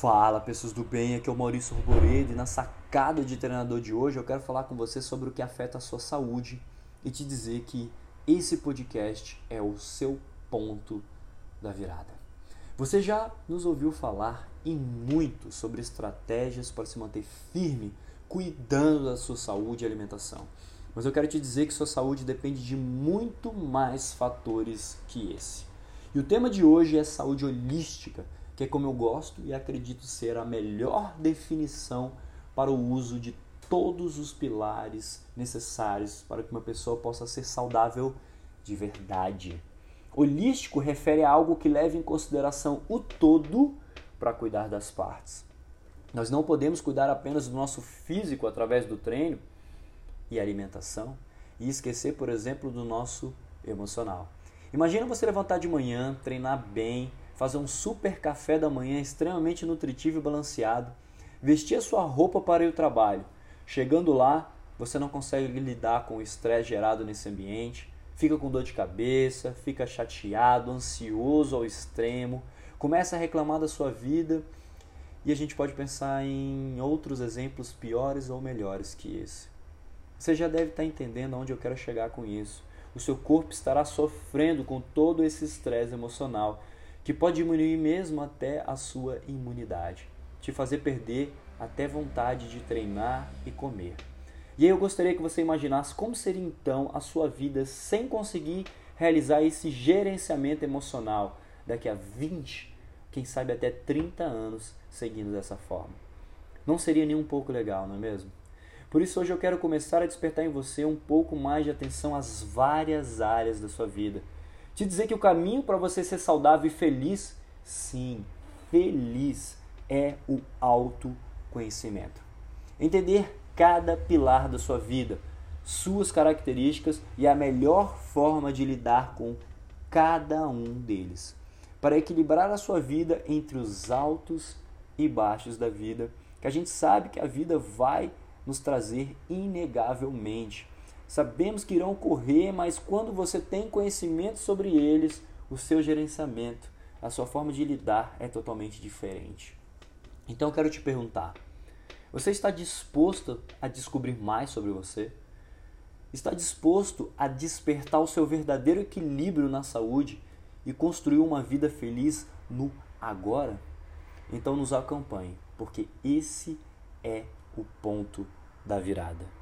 Fala pessoas do bem, aqui é o Maurício Ruboredo e na sacada de treinador de hoje eu quero falar com você sobre o que afeta a sua saúde e te dizer que esse podcast é o seu ponto da virada. Você já nos ouviu falar e muito sobre estratégias para se manter firme, cuidando da sua saúde e alimentação. Mas eu quero te dizer que sua saúde depende de muito mais fatores que esse. E o tema de hoje é saúde holística que é como eu gosto e acredito ser a melhor definição para o uso de todos os pilares necessários para que uma pessoa possa ser saudável de verdade. Holístico refere a algo que leva em consideração o todo para cuidar das partes. Nós não podemos cuidar apenas do nosso físico através do treino e alimentação e esquecer, por exemplo, do nosso emocional. Imagina você levantar de manhã, treinar bem, fazer um super café da manhã extremamente nutritivo e balanceado, vestir a sua roupa para ir ao trabalho. Chegando lá, você não consegue lidar com o estresse gerado nesse ambiente, fica com dor de cabeça, fica chateado, ansioso ao extremo, começa a reclamar da sua vida e a gente pode pensar em outros exemplos piores ou melhores que esse. Você já deve estar entendendo aonde eu quero chegar com isso. O seu corpo estará sofrendo com todo esse estresse emocional que pode diminuir mesmo até a sua imunidade, te fazer perder até vontade de treinar e comer. E aí eu gostaria que você imaginasse como seria então a sua vida sem conseguir realizar esse gerenciamento emocional daqui a 20, quem sabe até 30 anos seguindo dessa forma. Não seria nem um pouco legal, não é mesmo? Por isso hoje eu quero começar a despertar em você um pouco mais de atenção às várias áreas da sua vida te dizer que o caminho para você ser saudável e feliz, sim, feliz, é o autoconhecimento. Entender cada pilar da sua vida, suas características e a melhor forma de lidar com cada um deles, para equilibrar a sua vida entre os altos e baixos da vida, que a gente sabe que a vida vai nos trazer inegavelmente. Sabemos que irão ocorrer, mas quando você tem conhecimento sobre eles, o seu gerenciamento, a sua forma de lidar é totalmente diferente. Então eu quero te perguntar: você está disposto a descobrir mais sobre você? Está disposto a despertar o seu verdadeiro equilíbrio na saúde e construir uma vida feliz no agora? Então nos acompanhe, porque esse é o ponto da virada.